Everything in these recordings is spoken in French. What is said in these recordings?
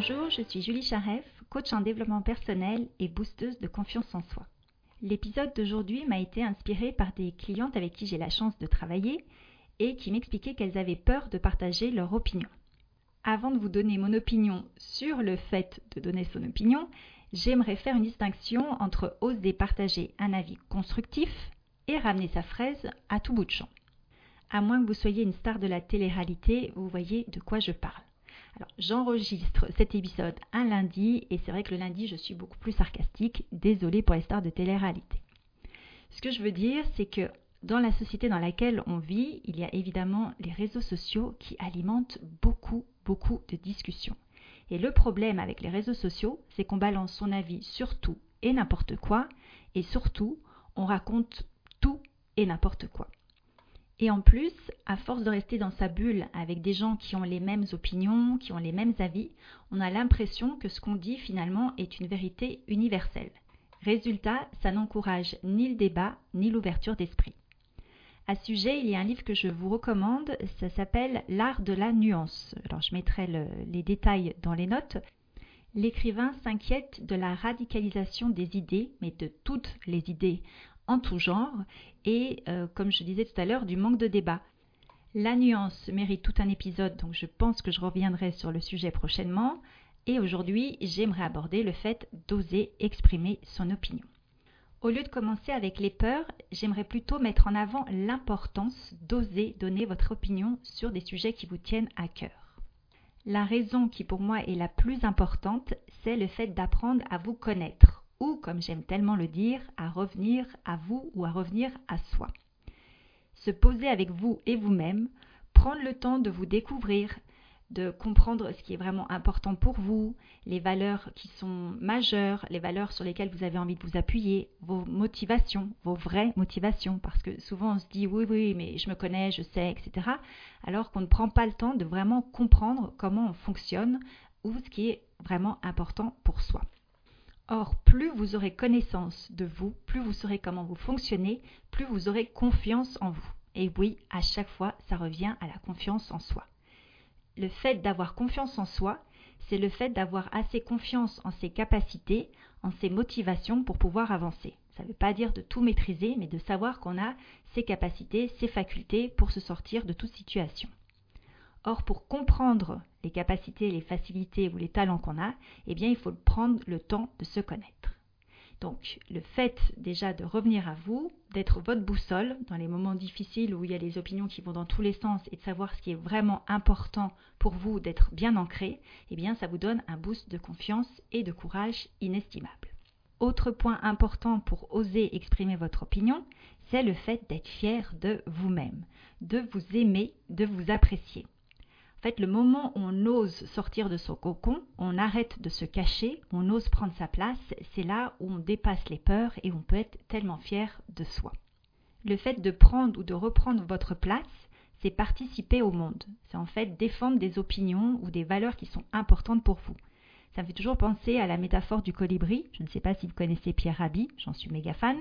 Bonjour, je suis Julie Charef, coach en développement personnel et boosteuse de confiance en soi. L'épisode d'aujourd'hui m'a été inspiré par des clientes avec qui j'ai la chance de travailler et qui m'expliquaient qu'elles avaient peur de partager leur opinion. Avant de vous donner mon opinion sur le fait de donner son opinion, j'aimerais faire une distinction entre oser partager un avis constructif et ramener sa fraise à tout bout de champ. À moins que vous soyez une star de la télé-réalité, vous voyez de quoi je parle. J'enregistre cet épisode un lundi et c'est vrai que le lundi, je suis beaucoup plus sarcastique. Désolée pour les stars de télé-réalité. Ce que je veux dire, c'est que dans la société dans laquelle on vit, il y a évidemment les réseaux sociaux qui alimentent beaucoup, beaucoup de discussions. Et le problème avec les réseaux sociaux, c'est qu'on balance son avis sur tout et n'importe quoi, et surtout, on raconte tout et n'importe quoi. Et en plus, à force de rester dans sa bulle avec des gens qui ont les mêmes opinions, qui ont les mêmes avis, on a l'impression que ce qu'on dit finalement est une vérité universelle. Résultat, ça n'encourage ni le débat, ni l'ouverture d'esprit. À ce sujet, il y a un livre que je vous recommande, ça s'appelle L'art de la nuance. Alors je mettrai les détails dans les notes. L'écrivain s'inquiète de la radicalisation des idées, mais de toutes les idées en tout genre, et, euh, comme je disais tout à l'heure, du manque de débat. La nuance mérite tout un épisode, donc je pense que je reviendrai sur le sujet prochainement. Et aujourd'hui, j'aimerais aborder le fait d'oser exprimer son opinion. Au lieu de commencer avec les peurs, j'aimerais plutôt mettre en avant l'importance d'oser donner votre opinion sur des sujets qui vous tiennent à cœur. La raison qui pour moi est la plus importante, c'est le fait d'apprendre à vous connaître, ou comme j'aime tellement le dire, à revenir à vous ou à revenir à soi. Se poser avec vous et vous-même, prendre le temps de vous découvrir, de comprendre ce qui est vraiment important pour vous, les valeurs qui sont majeures, les valeurs sur lesquelles vous avez envie de vous appuyer, vos motivations, vos vraies motivations, parce que souvent on se dit oui, oui, mais je me connais, je sais, etc., alors qu'on ne prend pas le temps de vraiment comprendre comment on fonctionne ou ce qui est vraiment important pour soi. Or, plus vous aurez connaissance de vous, plus vous saurez comment vous fonctionnez, plus vous aurez confiance en vous. Et oui, à chaque fois, ça revient à la confiance en soi le fait d'avoir confiance en soi, c'est le fait d'avoir assez confiance en ses capacités, en ses motivations pour pouvoir avancer. Ça ne veut pas dire de tout maîtriser, mais de savoir qu'on a ses capacités, ses facultés pour se sortir de toute situation. Or, pour comprendre les capacités, les facilités ou les talents qu'on a, eh bien, il faut prendre le temps de se connaître. Donc le fait déjà de revenir à vous, d'être votre boussole dans les moments difficiles où il y a les opinions qui vont dans tous les sens et de savoir ce qui est vraiment important pour vous d'être bien ancré, eh bien ça vous donne un boost de confiance et de courage inestimable. Autre point important pour oser exprimer votre opinion, c'est le fait d'être fier de vous-même, de vous aimer, de vous apprécier. En fait, le moment où on ose sortir de son cocon, on arrête de se cacher, on ose prendre sa place, c'est là où on dépasse les peurs et on peut être tellement fier de soi. Le fait de prendre ou de reprendre votre place, c'est participer au monde. C'est en fait défendre des opinions ou des valeurs qui sont importantes pour vous. Ça me fait toujours penser à la métaphore du colibri. Je ne sais pas si vous connaissez Pierre Rabhi, j'en suis méga fan.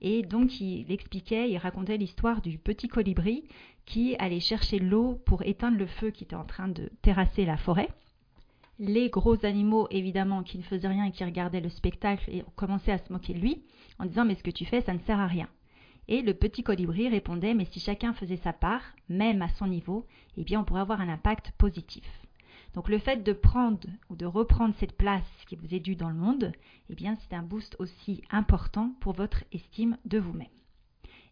Et donc il expliquait, il racontait l'histoire du petit colibri qui allait chercher l'eau pour éteindre le feu qui était en train de terrasser la forêt. Les gros animaux, évidemment, qui ne faisaient rien et qui regardaient le spectacle et commençaient à se moquer de lui en disant mais ce que tu fais, ça ne sert à rien. Et le petit colibri répondait mais si chacun faisait sa part, même à son niveau, eh bien on pourrait avoir un impact positif. Donc le fait de prendre ou de reprendre cette place qui vous est due dans le monde, eh bien c'est un boost aussi important pour votre estime de vous-même.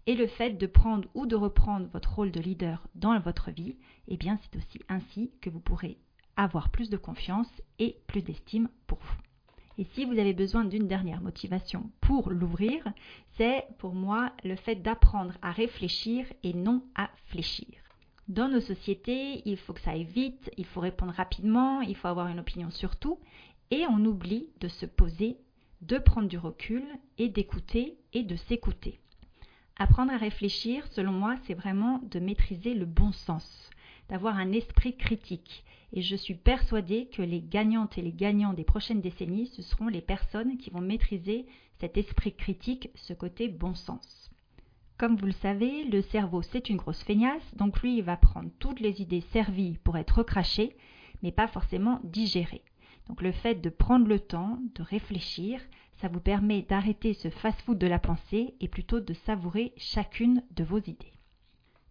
Et le fait de prendre ou de reprendre votre rôle de leader dans votre vie, eh bien c'est aussi ainsi que vous pourrez avoir plus de confiance et plus d'estime pour vous. Et si vous avez besoin d'une dernière motivation pour l'ouvrir, c'est pour moi le fait d'apprendre à réfléchir et non à fléchir. Dans nos sociétés, il faut que ça aille vite, il faut répondre rapidement, il faut avoir une opinion sur tout, et on oublie de se poser, de prendre du recul et d'écouter et de s'écouter. Apprendre à réfléchir, selon moi, c'est vraiment de maîtriser le bon sens, d'avoir un esprit critique. Et je suis persuadée que les gagnantes et les gagnants des prochaines décennies, ce seront les personnes qui vont maîtriser cet esprit critique, ce côté bon sens. Comme vous le savez, le cerveau c'est une grosse feignasse, donc lui il va prendre toutes les idées servies pour être recrachées, mais pas forcément digérées. Donc le fait de prendre le temps, de réfléchir, ça vous permet d'arrêter ce fast-food de la pensée et plutôt de savourer chacune de vos idées.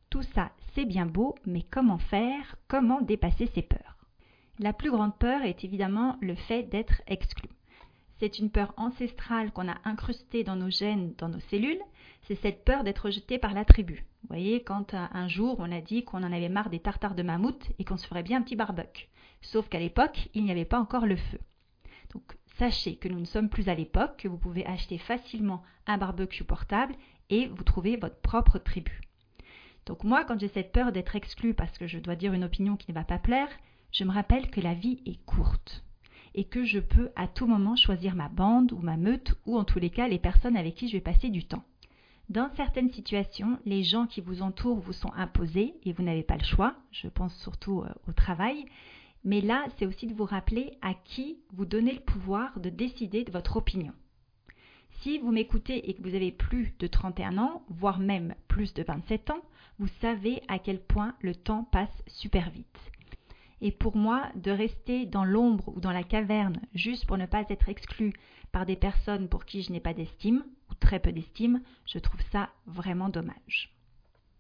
Tout ça, c'est bien beau, mais comment faire? Comment dépasser ses peurs? La plus grande peur est évidemment le fait d'être exclu. C'est une peur ancestrale qu'on a incrustée dans nos gènes, dans nos cellules. C'est cette peur d'être rejeté par la tribu. Vous voyez, quand euh, un jour on a dit qu'on en avait marre des tartares de mammouth et qu'on se ferait bien un petit barbecue. Sauf qu'à l'époque, il n'y avait pas encore le feu. Donc sachez que nous ne sommes plus à l'époque, que vous pouvez acheter facilement un barbecue portable et vous trouvez votre propre tribu. Donc moi, quand j'ai cette peur d'être exclu parce que je dois dire une opinion qui ne va pas plaire, je me rappelle que la vie est courte et que je peux à tout moment choisir ma bande ou ma meute ou en tous les cas les personnes avec qui je vais passer du temps. Dans certaines situations, les gens qui vous entourent vous sont imposés et vous n'avez pas le choix, je pense surtout euh, au travail, mais là c'est aussi de vous rappeler à qui vous donnez le pouvoir de décider de votre opinion. Si vous m'écoutez et que vous avez plus de 31 ans, voire même plus de 27 ans, vous savez à quel point le temps passe super vite. Et pour moi, de rester dans l'ombre ou dans la caverne juste pour ne pas être exclu par des personnes pour qui je n'ai pas d'estime, ou très peu d'estime, je trouve ça vraiment dommage.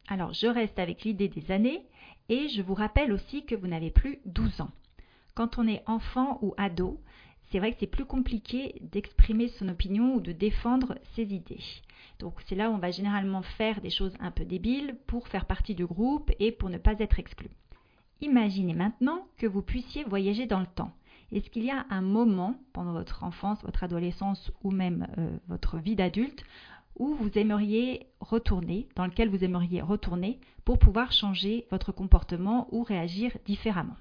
Alors je reste avec l'idée des années et je vous rappelle aussi que vous n'avez plus 12 ans. Quand on est enfant ou ado, c'est vrai que c'est plus compliqué d'exprimer son opinion ou de défendre ses idées. Donc c'est là où on va généralement faire des choses un peu débiles pour faire partie du groupe et pour ne pas être exclu. Imaginez maintenant que vous puissiez voyager dans le temps. Est-ce qu'il y a un moment pendant votre enfance, votre adolescence ou même euh, votre vie d'adulte où vous aimeriez retourner, dans lequel vous aimeriez retourner pour pouvoir changer votre comportement ou réagir différemment?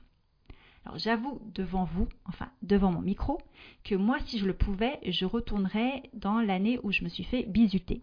Alors j'avoue devant vous, enfin devant mon micro, que moi si je le pouvais, je retournerais dans l'année où je me suis fait bisuter.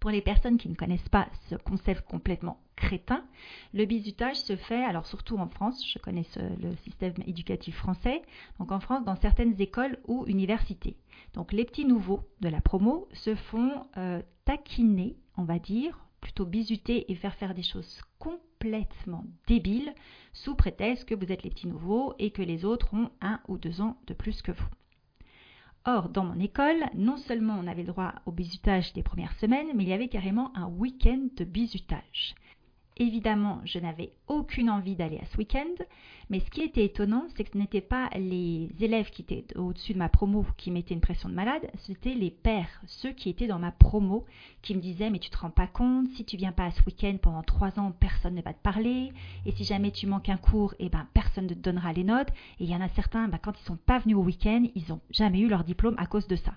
Pour les personnes qui ne connaissent pas ce concept complètement crétin. Le bizutage se fait, alors surtout en France, je connais le système éducatif français, donc en France dans certaines écoles ou universités. Donc les petits nouveaux de la promo se font euh, taquiner, on va dire, plutôt bisuter et faire faire des choses complètement débiles sous prétexte que vous êtes les petits nouveaux et que les autres ont un ou deux ans de plus que vous. Or, dans mon école, non seulement on avait le droit au bisutage des premières semaines, mais il y avait carrément un week-end de bisutage. Évidemment, je n'avais aucune envie d'aller à ce week-end, mais ce qui était étonnant, c'est que ce n'étaient pas les élèves qui étaient au-dessus de ma promo qui mettaient une pression de malade, c'était les pères, ceux qui étaient dans ma promo, qui me disaient mais tu te rends pas compte, si tu viens pas à ce week-end pendant trois ans, personne ne va te parler, et si jamais tu manques un cours, eh ben personne ne te donnera les notes, et il y en a certains, ben, quand ils sont pas venus au week-end, ils n'ont jamais eu leur diplôme à cause de ça.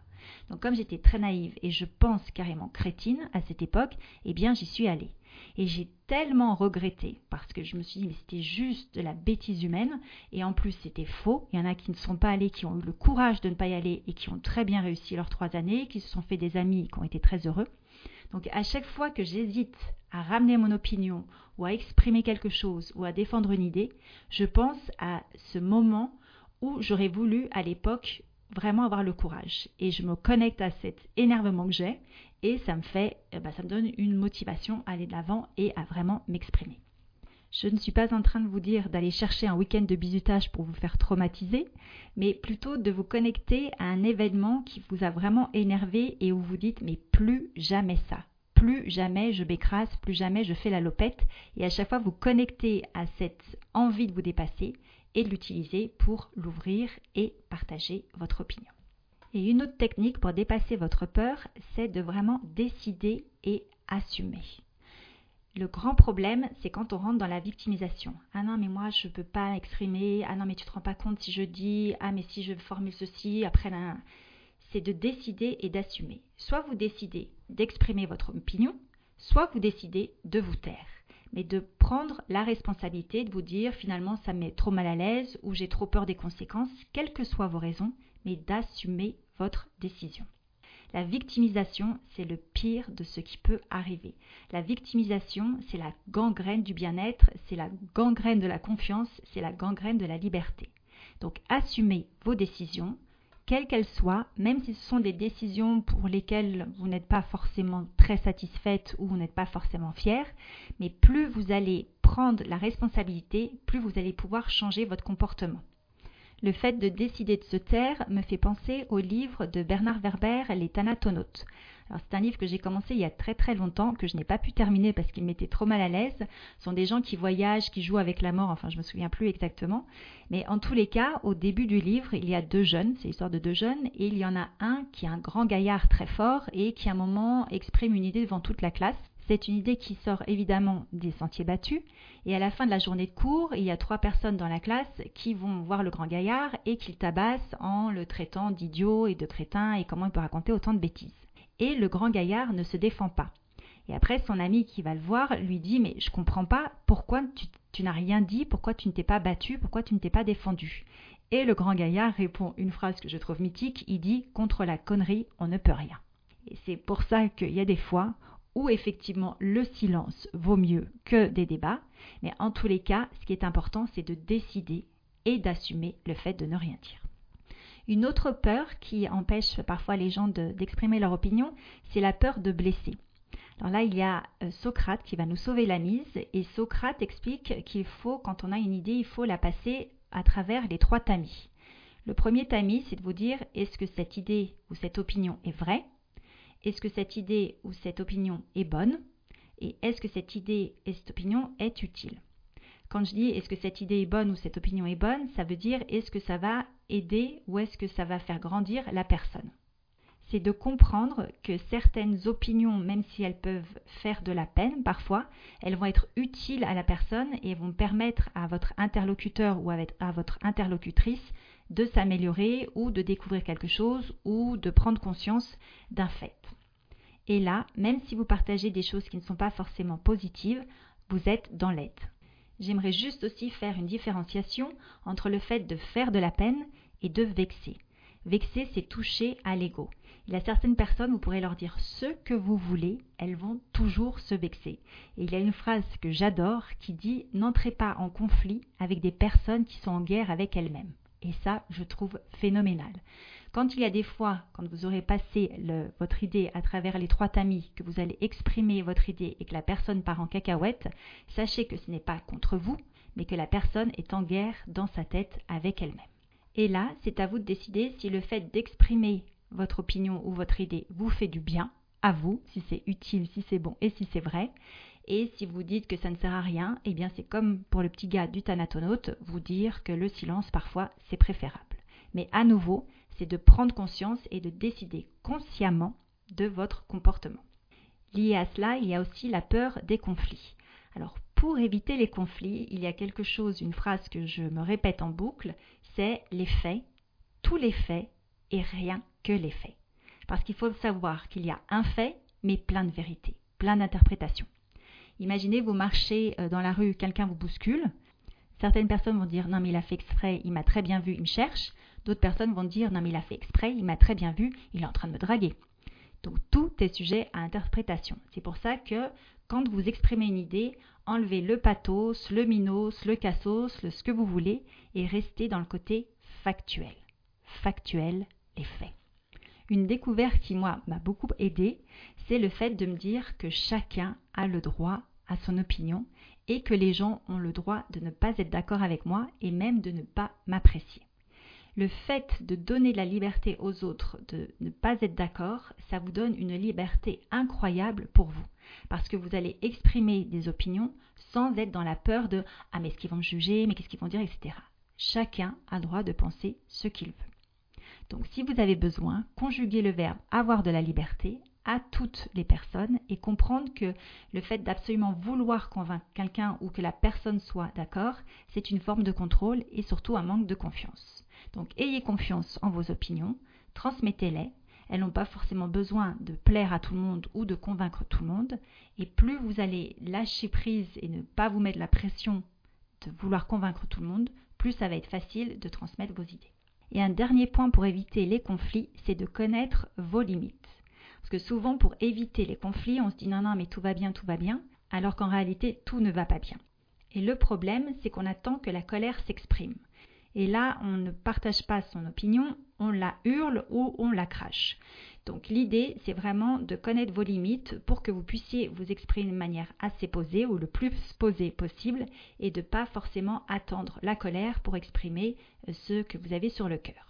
Donc comme j'étais très naïve et je pense carrément crétine à cette époque, eh bien j'y suis allée. Et j'ai tellement regretté parce que je me suis dit mais c'était juste de la bêtise humaine et en plus c'était faux. Il y en a qui ne sont pas allés, qui ont eu le courage de ne pas y aller et qui ont très bien réussi leurs trois années, qui se sont fait des amis, qui ont été très heureux. Donc à chaque fois que j'hésite à ramener mon opinion ou à exprimer quelque chose ou à défendre une idée, je pense à ce moment où j'aurais voulu à l'époque vraiment avoir le courage. Et je me connecte à cet énervement que j'ai et ça me fait, eh ben, ça me donne une motivation à aller de l'avant et à vraiment m'exprimer. Je ne suis pas en train de vous dire d'aller chercher un week-end de bisutage pour vous faire traumatiser, mais plutôt de vous connecter à un événement qui vous a vraiment énervé et où vous dites mais plus jamais ça. Plus jamais je m'écrase, plus jamais je fais la lopette et à chaque fois vous connectez à cette envie de vous dépasser et de l'utiliser pour l'ouvrir et partager votre opinion. Et une autre technique pour dépasser votre peur, c'est de vraiment décider et assumer. Le grand problème, c'est quand on rentre dans la victimisation. Ah non, mais moi, je ne peux pas exprimer. Ah non, mais tu te rends pas compte si je dis. Ah, mais si je formule ceci, après, c'est de décider et d'assumer. Soit vous décidez d'exprimer votre opinion, soit vous décidez de vous taire. Mais de prendre la responsabilité de vous dire finalement ça me met trop mal à l'aise ou j'ai trop peur des conséquences, quelles que soient vos raisons, mais d'assumer votre décision. La victimisation, c'est le pire de ce qui peut arriver. La victimisation, c'est la gangrène du bien-être, c'est la gangrène de la confiance, c'est la gangrène de la liberté. Donc assumez vos décisions, quelles qu'elles soient, même si ce sont des décisions pour lesquelles vous n'êtes pas forcément très satisfaite ou vous n'êtes pas forcément fière, mais plus vous allez prendre la responsabilité, plus vous allez pouvoir changer votre comportement. Le fait de décider de se taire me fait penser au livre de Bernard Werber, Les Thanatonautes. C'est un livre que j'ai commencé il y a très très longtemps, que je n'ai pas pu terminer parce qu'il m'était trop mal à l'aise. Ce sont des gens qui voyagent, qui jouent avec la mort, enfin je me souviens plus exactement. Mais en tous les cas, au début du livre, il y a deux jeunes, c'est l'histoire de deux jeunes, et il y en a un qui est un grand gaillard très fort et qui à un moment exprime une idée devant toute la classe. C'est une idée qui sort évidemment des sentiers battus. Et à la fin de la journée de cours, il y a trois personnes dans la classe qui vont voir le grand gaillard et qu'il tabasse en le traitant d'idiot et de crétin et comment il peut raconter autant de bêtises. Et le grand gaillard ne se défend pas. Et après, son ami qui va le voir lui dit Mais je comprends pas pourquoi tu, n'as rien dit, pourquoi tu ne t'es pas battu, pourquoi tu ne t'es pas défendu? Et le grand gaillard répond une phrase que je trouve mythique il dit Contre la connerie, on ne peut rien. Et c'est pour ça qu'il y a des fois où effectivement le silence vaut mieux que des débats, mais en tous les cas, ce qui est important, c'est de décider et d'assumer le fait de ne rien dire. Une autre peur qui empêche parfois les gens d'exprimer leur opinion, c'est la peur de blesser. Alors là, il y a euh, Socrate qui va nous sauver la mise, et Socrate explique qu'il faut, quand on a une idée, il faut la passer à travers les trois tamis. Le premier tamis, c'est de vous dire est-ce que cette idée ou cette opinion est vraie? Est-ce que cette idée ou cette opinion est bonne? Et est-ce que cette idée et cette opinion est utile? Quand je dis est-ce que cette idée est bonne ou cette opinion est bonne, ça veut dire est-ce que ça va aider ou est-ce que ça va faire grandir la personne? C'est de comprendre que certaines opinions, même si elles peuvent faire de la peine parfois, elles vont être utiles à la personne et vont permettre à votre interlocuteur ou à votre interlocutrice de s'améliorer ou de découvrir quelque chose ou de prendre conscience d'un fait. Et là, même si vous partagez des choses qui ne sont pas forcément positives, vous êtes dans l'aide. J'aimerais juste aussi faire une différenciation entre le fait de faire de la peine et de vexer. Vexer, c'est toucher à l'ego. Il y a certaines personnes, vous pourrez leur dire ce que vous voulez, elles vont toujours se vexer. Et il y a une phrase que j'adore qui dit N'entrez pas en conflit avec des personnes qui sont en guerre avec elles-mêmes. Et ça, je trouve phénoménal. Quand il y a des fois, quand vous aurez passé votre idée à travers les trois tamis, que vous allez exprimer votre idée et que la personne part en cacahuète, sachez que ce n'est pas contre vous, mais que la personne est en guerre dans sa tête avec elle-même. Et là, c'est à vous de décider si le fait d'exprimer votre opinion ou votre idée vous fait du bien, à vous, si c'est utile, si c'est bon et si c'est vrai, et si vous dites que ça ne sert à rien, eh bien c'est comme pour le petit gars du thanatonaute, vous dire que le silence parfois c'est préférable. Mais à nouveau, c'est de prendre conscience et de décider consciemment de votre comportement. Lié à cela, il y a aussi la peur des conflits. Alors pour éviter les conflits, il y a quelque chose, une phrase que je me répète en boucle, c'est les faits, tous les faits et rien que les faits. Parce qu'il faut savoir qu'il y a un fait, mais plein de vérités, plein d'interprétations. Imaginez, vous marchez euh, dans la rue, quelqu'un vous bouscule. Certaines personnes vont dire non mais il a fait exprès, il m'a très bien vu, il me cherche. D'autres personnes vont dire non mais il a fait exprès, il m'a très bien vu, il est en train de me draguer. Donc tout est sujet à interprétation. C'est pour ça que quand vous exprimez une idée, enlevez le pathos, le minos, le cassos, le ce que vous voulez et restez dans le côté factuel. Factuel, les faits. Une découverte qui, moi, m'a beaucoup aidé, c'est le fait de me dire que chacun a le droit à son opinion et que les gens ont le droit de ne pas être d'accord avec moi et même de ne pas m'apprécier. Le fait de donner la liberté aux autres, de ne pas être d'accord, ça vous donne une liberté incroyable pour vous. Parce que vous allez exprimer des opinions sans être dans la peur de Ah, mais est-ce qu'ils vont me juger? Mais qu'est-ce qu'ils vont dire? etc. Chacun a le droit de penser ce qu'il veut. Donc, si vous avez besoin, conjuguez le verbe avoir de la liberté à toutes les personnes et comprendre que le fait d'absolument vouloir convaincre quelqu'un ou que la personne soit d'accord, c'est une forme de contrôle et surtout un manque de confiance. Donc ayez confiance en vos opinions, transmettez-les. Elles n'ont pas forcément besoin de plaire à tout le monde ou de convaincre tout le monde. Et plus vous allez lâcher prise et ne pas vous mettre la pression de vouloir convaincre tout le monde, plus ça va être facile de transmettre vos idées. Et un dernier point pour éviter les conflits, c'est de connaître vos limites. Parce que souvent, pour éviter les conflits, on se dit non, non, mais tout va bien, tout va bien, alors qu'en réalité, tout ne va pas bien. Et le problème, c'est qu'on attend que la colère s'exprime. Et là, on ne partage pas son opinion, on la hurle ou on la crache. Donc l'idée, c'est vraiment de connaître vos limites pour que vous puissiez vous exprimer de manière assez posée ou le plus posée possible et de ne pas forcément attendre la colère pour exprimer euh, ce que vous avez sur le cœur.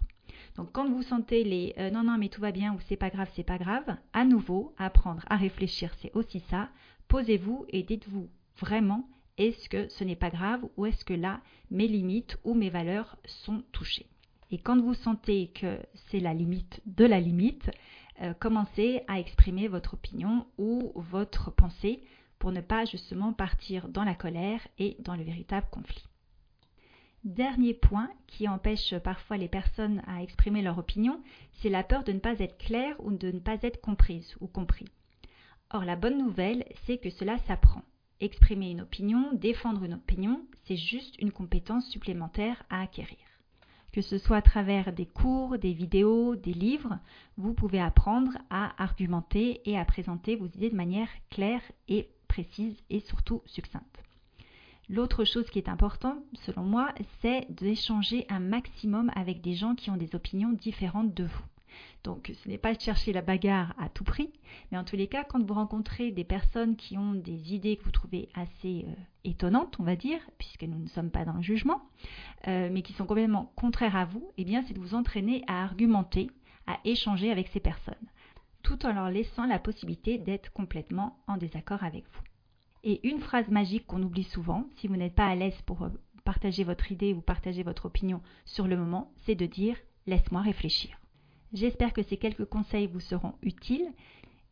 Donc quand vous sentez les euh, non non mais tout va bien ou c'est pas grave, c'est pas grave, à nouveau, apprendre à réfléchir, c'est aussi ça. Posez-vous et dites-vous vraiment est-ce que ce n'est pas grave ou est-ce que là mes limites ou mes valeurs sont touchées? Et quand vous sentez que c'est la limite de la limite, euh, commencez à exprimer votre opinion ou votre pensée pour ne pas justement partir dans la colère et dans le véritable conflit. Dernier point qui empêche parfois les personnes à exprimer leur opinion, c'est la peur de ne pas être claire ou de ne pas être comprise ou compris. Or, la bonne nouvelle, c'est que cela s'apprend. Exprimer une opinion, défendre une opinion, c'est juste une compétence supplémentaire à acquérir. Que ce soit à travers des cours, des vidéos, des livres, vous pouvez apprendre à argumenter et à présenter vos idées de manière claire et précise et surtout succincte. L'autre chose qui est importante, selon moi, c'est d'échanger un maximum avec des gens qui ont des opinions différentes de vous. Donc ce n'est pas chercher la bagarre à tout prix, mais en tous les cas, quand vous rencontrez des personnes qui ont des idées que vous trouvez assez euh, étonnantes, on va dire, puisque nous ne sommes pas dans le jugement, euh, mais qui sont complètement contraires à vous, eh bien c'est de vous entraîner à argumenter, à échanger avec ces personnes, tout en leur laissant la possibilité d'être complètement en désaccord avec vous. Et une phrase magique qu'on oublie souvent, si vous n'êtes pas à l'aise pour euh, partager votre idée ou partager votre opinion sur le moment, c'est de dire laisse-moi réfléchir. J'espère que ces quelques conseils vous seront utiles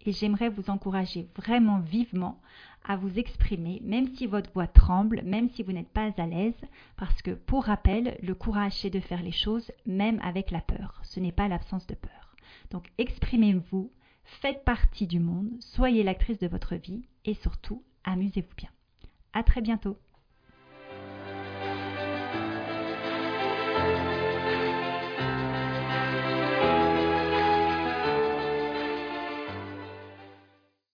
et j'aimerais vous encourager vraiment vivement à vous exprimer, même si votre voix tremble, même si vous n'êtes pas à l'aise, parce que pour rappel, le courage c'est de faire les choses même avec la peur. Ce n'est pas l'absence de peur. Donc exprimez-vous, faites partie du monde, soyez l'actrice de votre vie et surtout amusez-vous bien. À très bientôt